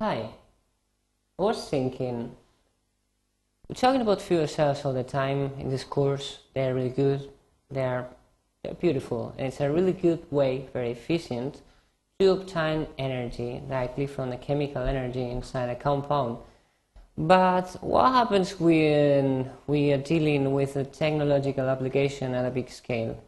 Hi. I was thinking, we're talking about fuel cells all the time in this course. They're really good. They're, they're beautiful. And it's a really good way, very efficient, to obtain energy directly from the chemical energy inside a compound. But what happens when we are dealing with a technological application at a big scale?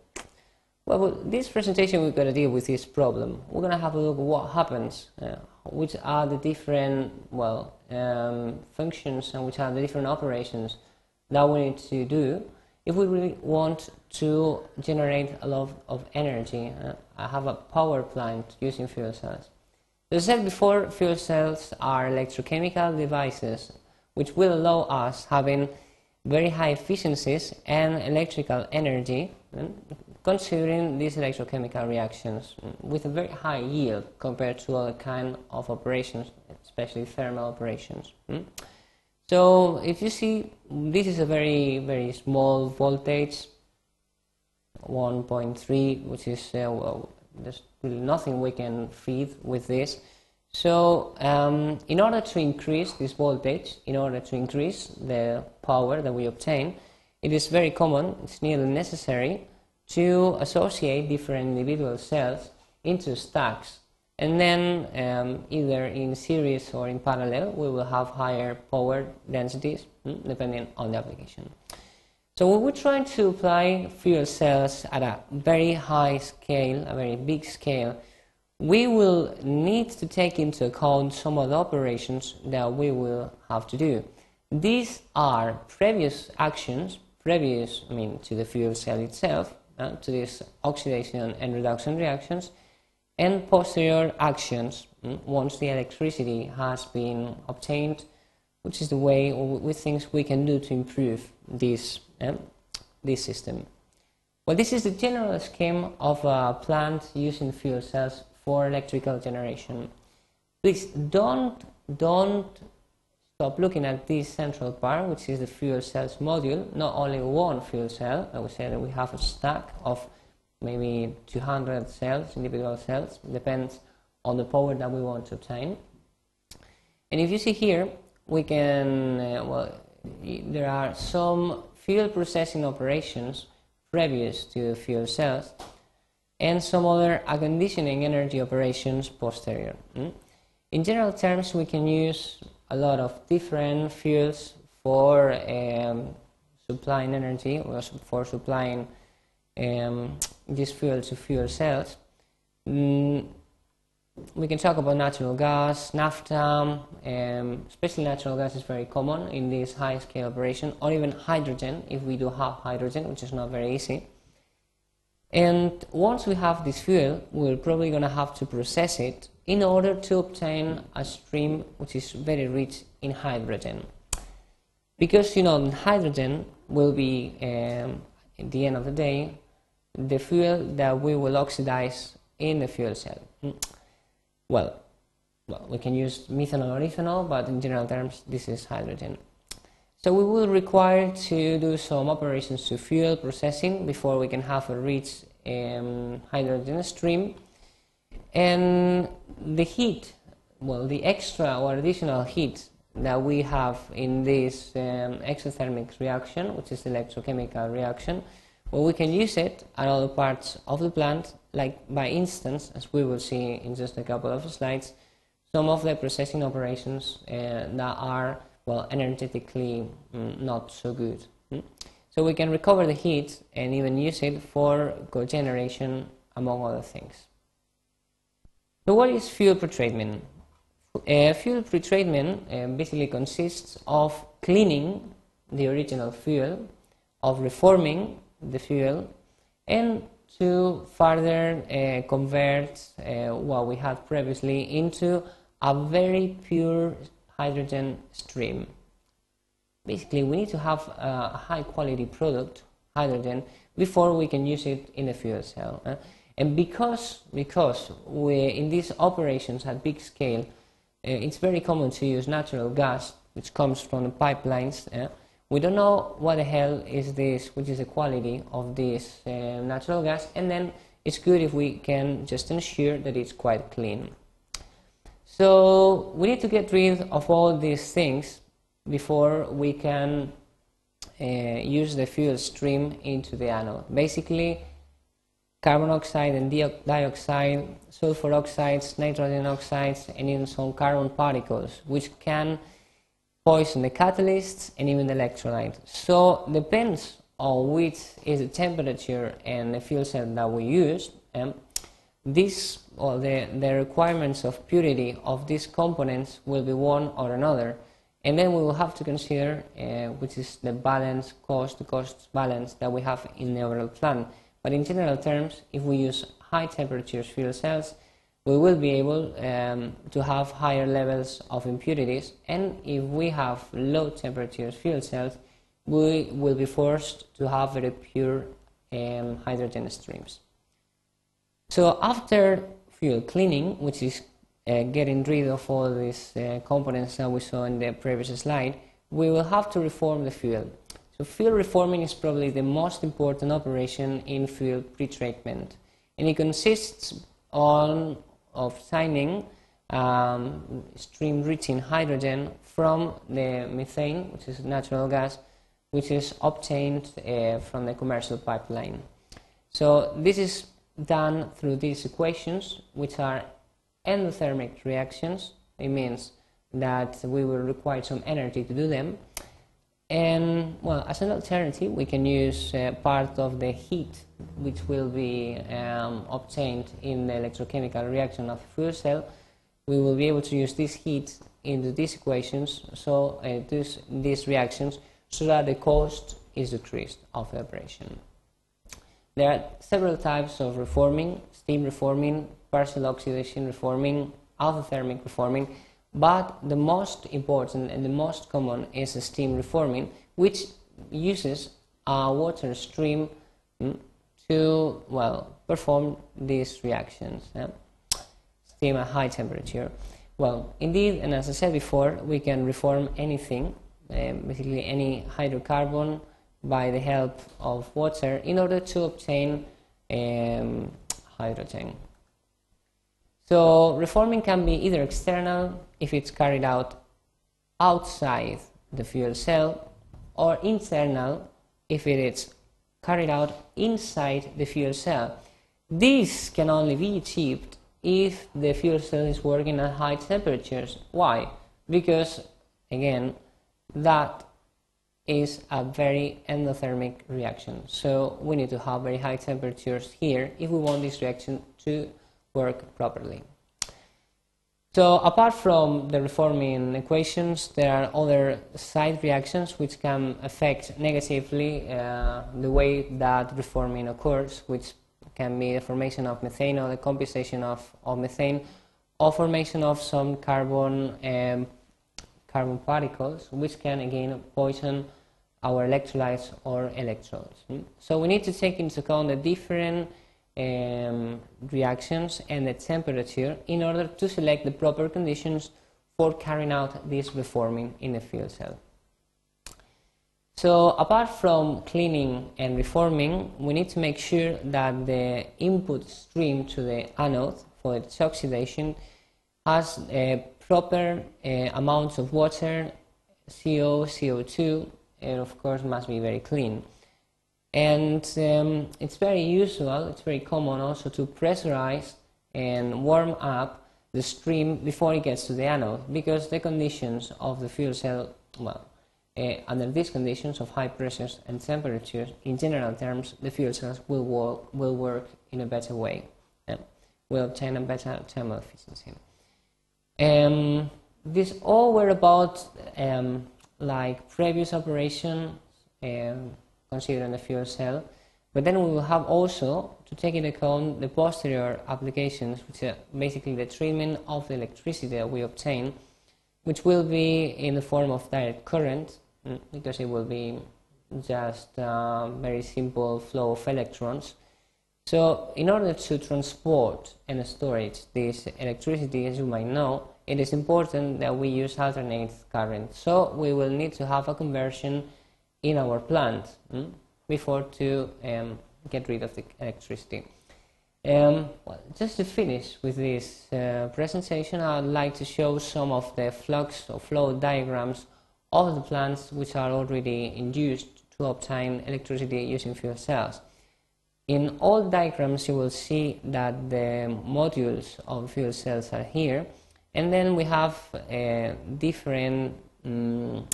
Well, this presentation we're going to deal with this problem. We're going to have a look at what happens, uh, which are the different, well, um, functions and which are the different operations that we need to do if we really want to generate a lot of energy. Uh, I have a power plant using fuel cells. As I said before, fuel cells are electrochemical devices which will allow us having very high efficiencies and electrical energy considering these electrochemical reactions with a very high yield compared to other kind of operations, especially thermal operations. Hmm? So if you see, this is a very, very small voltage, 1.3, which is, uh, well, there's nothing we can feed with this. So um, in order to increase this voltage, in order to increase the power that we obtain, it is very common, it's nearly necessary to associate different individual cells into stacks. And then, um, either in series or in parallel, we will have higher power densities hmm, depending on the application. So when we will try to apply fuel cells at a very high scale, a very big scale. We will need to take into account some of the operations that we will have to do. These are previous actions, previous, I mean, to the fuel cell itself, uh, to these oxidation and reduction reactions, and posterior actions mm, once the electricity has been obtained, which is the way or with things we can do to improve this, uh, this system. Well, this is the general scheme of a plant using fuel cells for electrical generation. Please don't, don't stop looking at this central part, which is the fuel cells module, not only one fuel cell, I would say that we have a stack of maybe 200 cells, individual cells, depends on the power that we want to obtain. And if you see here, we can, uh, well, there are some fuel processing operations previous to fuel cells and some other conditioning energy operations posterior. Mm? In general terms, we can use a lot of different fuels for um, supplying energy or for supplying um, this fuel to fuel cells. Mm, we can talk about natural gas, naphtha, um, especially natural gas is very common in this high scale operation, or even hydrogen if we do have hydrogen, which is not very easy. And once we have this fuel, we're probably going to have to process it in order to obtain a stream which is very rich in hydrogen. Because you know hydrogen will be um, at the end of the day the fuel that we will oxidize in the fuel cell. Hmm. Well, well, we can use methanol or ethanol, but in general terms, this is hydrogen. So we will require to do some operations to fuel processing before we can have a rich um, hydrogen stream and the heat, well, the extra or additional heat that we have in this um, exothermic reaction, which is the electrochemical reaction, well, we can use it at other parts of the plant, like by instance, as we will see in just a couple of slides, some of the processing operations uh, that are, well, energetically mm, not so good. Mm? So we can recover the heat and even use it for cogeneration, among other things. So what is fuel pretreatment? Uh, fuel pretreatment uh, basically consists of cleaning the original fuel, of reforming the fuel, and to further uh, convert uh, what we had previously into a very pure hydrogen stream. Basically, we need to have a high quality product, hydrogen, before we can use it in the fuel cell. And because, because we, in these operations at big scale, uh, it's very common to use natural gas, which comes from the pipelines. Uh, we don't know what the hell is this, which is the quality of this uh, natural gas, and then it's good if we can just ensure that it's quite clean. So we need to get rid of all these things before we can uh, use the fuel stream into the anode. Basically, carbon oxide and dioxide, sulfur oxides, nitrogen oxides, and even some carbon particles, which can poison the catalysts and even the electrolyte. So depends on which is the temperature and the fuel cell that we use. Um, this or the, the requirements of purity of these components will be one or another. And then we will have to consider uh, which is the balance cost, the cost balance that we have in the overall plan. But in general terms, if we use high temperature fuel cells, we will be able um, to have higher levels of impurities. And if we have low temperature fuel cells, we will be forced to have very pure um, hydrogen streams. So after fuel cleaning, which is uh, getting rid of all these uh, components that we saw in the previous slide, we will have to reform the fuel. Fuel reforming is probably the most important operation in fuel pretreatment, and it consists on of signing um, stream rich in hydrogen from the methane, which is natural gas, which is obtained uh, from the commercial pipeline. So this is done through these equations, which are endothermic reactions. It means that we will require some energy to do them. And, well, as an alternative, we can use uh, part of the heat which will be um, obtained in the electrochemical reaction of fuel cell. We will be able to use this heat into these equations, so uh, this, these reactions, so that the cost is decreased of the operation. There are several types of reforming, steam reforming, partial oxidation reforming, autothermic reforming, but the most important and the most common is steam reforming, which uses a water stream mm, to, well, perform these reactions. Yeah? Steam at high temperature. Well, indeed, and as I said before, we can reform anything, uh, basically any hydrocarbon, by the help of water in order to obtain um, hydrogen. So reforming can be either external if it's carried out outside the fuel cell or internal if it is carried out inside the fuel cell. This can only be achieved if the fuel cell is working at high temperatures. Why? Because, again, that is a very endothermic reaction. So we need to have very high temperatures here if we want this reaction to work properly. So apart from the reforming equations, there are other side reactions which can affect negatively uh, the way that reforming occurs, which can be the formation of methane or the composition of, of methane, or formation of some carbon um, carbon particles, which can again poison our electrolytes or electrodes. Hmm? So we need to take into account the different um, reactions and the temperature in order to select the proper conditions for carrying out this reforming in the fuel cell. So apart from cleaning and reforming, we need to make sure that the input stream to the anode for its oxidation has a proper uh, amounts of water, CO, CO2, and of course must be very clean. And um, it's very usual, it's very common also to pressurize and warm up the stream before it gets to the anode because the conditions of the fuel cell, well, uh, under these conditions of high pressures and temperatures, in general terms, the fuel cells will work, will work in a better way. and will obtain a better thermal efficiency. Um, this all were about um, like previous operation um, considering the fuel cell. But then we will have also to take into account the posterior applications, which are basically the treatment of the electricity that we obtain, which will be in the form of direct current, mm, because it will be just a very simple flow of electrons. So, in order to transport and storage this electricity, as you might know, it is important that we use alternate current. So, we will need to have a conversion in our plant hmm, before to um, get rid of the electricity. Um, well, just to finish with this uh, presentation, I'd like to show some of the flux or flow diagrams of the plants which are already induced to obtain electricity using fuel cells. In all diagrams you will see that the modules of fuel cells are here and then we have uh, different um,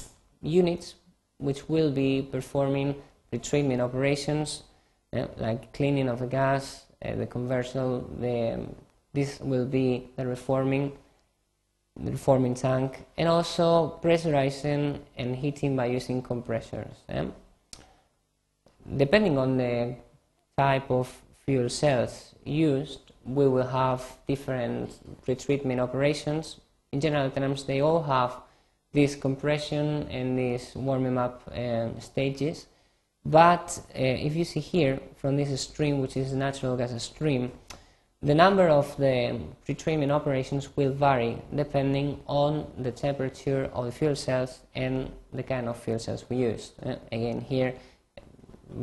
units which will be performing pretreatment operations uh, like cleaning of the gas, uh, the conversion, the, um, this will be the reforming, the reforming tank and also pressurizing and heating by using compressors. Depending on the type of fuel cells used, we will have different pretreatment operations. In general terms, they all have this compression and these warming up um, stages. But uh, if you see here, from this stream, which is natural gas stream, the number of the pretreatment operations will vary depending on the temperature of the fuel cells and the kind of fuel cells we use. Uh, again, here,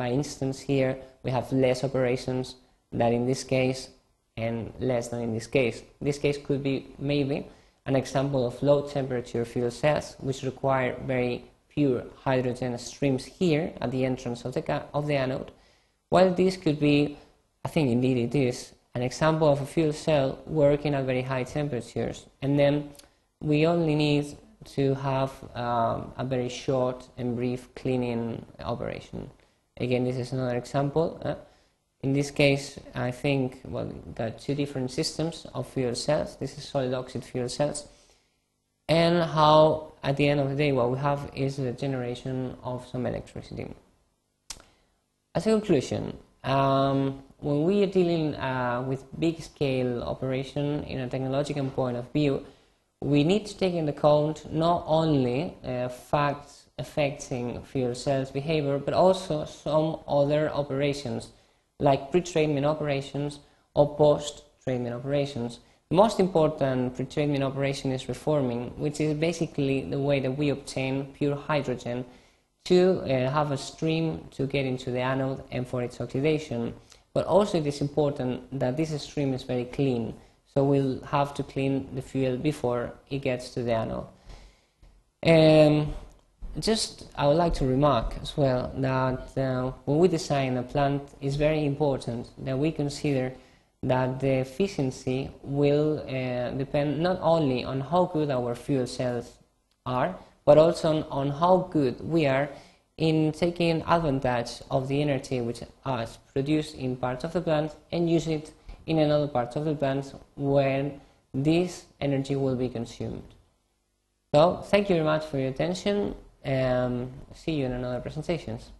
by instance, here we have less operations than in this case and less than in this case. This case could be maybe an example of low temperature fuel cells which require very pure hydrogen streams here at the entrance of the, of the anode, while this could be, I think indeed it is, an example of a fuel cell working at very high temperatures and then we only need to have um, a very short and brief cleaning operation. Again, this is another example. Uh, in this case, I think well, there are two different systems of fuel cells. This is solid oxide fuel cells. And how, at the end of the day, what we have is the generation of some electricity. As a conclusion, um, when we are dealing uh, with big scale operation in a technological point of view, we need to take into account not only uh, facts affecting fuel cells behavior, but also some other operations like pre-treatment operations or post-treatment operations. The most important pre-treatment operation is reforming, which is basically the way that we obtain pure hydrogen to uh, have a stream to get into the anode and for its oxidation. But also it is important that this stream is very clean, so we'll have to clean the fuel before it gets to the anode. Um, just I would like to remark as well that uh, when we design a plant, it's very important that we consider that the efficiency will uh, depend not only on how good our fuel cells are, but also on, on how good we are in taking advantage of the energy which is produced in parts of the plant and use it in another part of the plant when this energy will be consumed. So, thank you very much for your attention um, see you in another presentations.